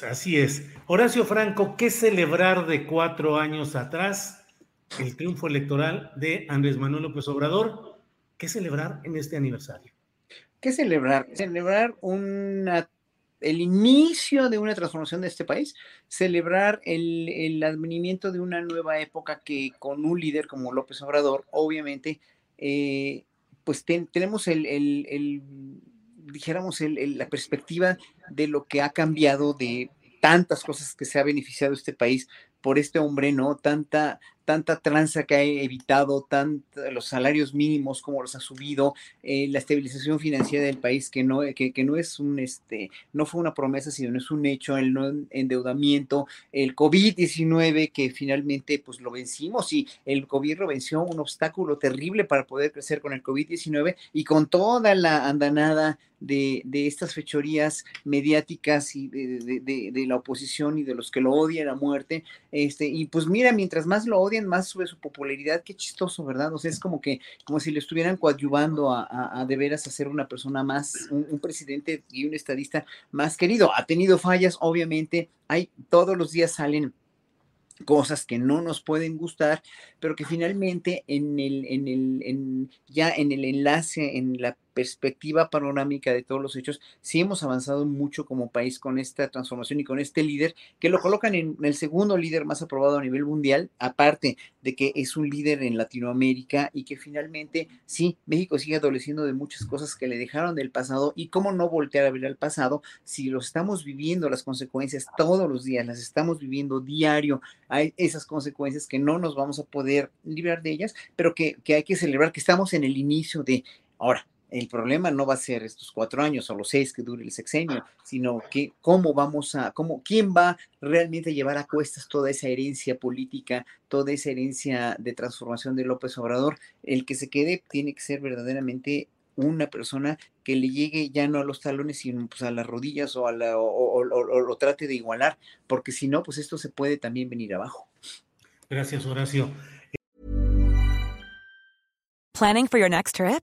Así es. Horacio Franco, ¿qué celebrar de cuatro años atrás? El triunfo electoral de Andrés Manuel López Obrador. ¿Qué celebrar en este aniversario? ¿Qué celebrar? Celebrar el inicio de una transformación de este país, celebrar el, advenimiento de una nueva época que con un líder como López Obrador, obviamente, eh, pues ten, tenemos el dijéramos, la perspectiva de lo que ha cambiado de tantas cosas que se ha beneficiado este país por este hombre, ¿no? Tanta, tanta tranza que ha evitado, tanto, los salarios mínimos como los ha subido, eh, la estabilización financiera del país que no, que, que, no es un, este, no fue una promesa, sino es un hecho, el no endeudamiento, el COVID-19 que finalmente pues lo vencimos y el COVID lo venció un obstáculo terrible para poder crecer con el COVID-19 y con toda la andanada de, de, estas fechorías mediáticas y de, de, de, la oposición y de los que lo odian a muerte. Este, y pues mira, mientras más lo odian, más sube su popularidad. Qué chistoso, ¿verdad? O sea, es como que, como si le estuvieran coadyuvando a de veras a ser una persona más, un, un, presidente y un estadista más querido. Ha tenido fallas, obviamente. Hay, todos los días salen cosas que no nos pueden gustar, pero que finalmente en el, en el, en, ya en el enlace, en la perspectiva panorámica de todos los hechos, sí hemos avanzado mucho como país con esta transformación y con este líder que lo colocan en el segundo líder más aprobado a nivel mundial, aparte de que es un líder en Latinoamérica y que finalmente sí, México sigue adoleciendo de muchas cosas que le dejaron del pasado y cómo no voltear a ver al pasado si lo estamos viviendo las consecuencias todos los días, las estamos viviendo diario, hay esas consecuencias que no nos vamos a poder librar de ellas, pero que, que hay que celebrar que estamos en el inicio de ahora el problema no va a ser estos cuatro años o los seis que dure el sexenio, sino que cómo vamos a, cómo, quién va realmente a llevar a cuestas toda esa herencia política, toda esa herencia de transformación de López Obrador. El que se quede tiene que ser verdaderamente una persona que le llegue ya no a los talones, sino pues a las rodillas o, a la, o, o, o lo trate de igualar, porque si no, pues esto se puede también venir abajo. Gracias, Horacio. Planning for your next trip?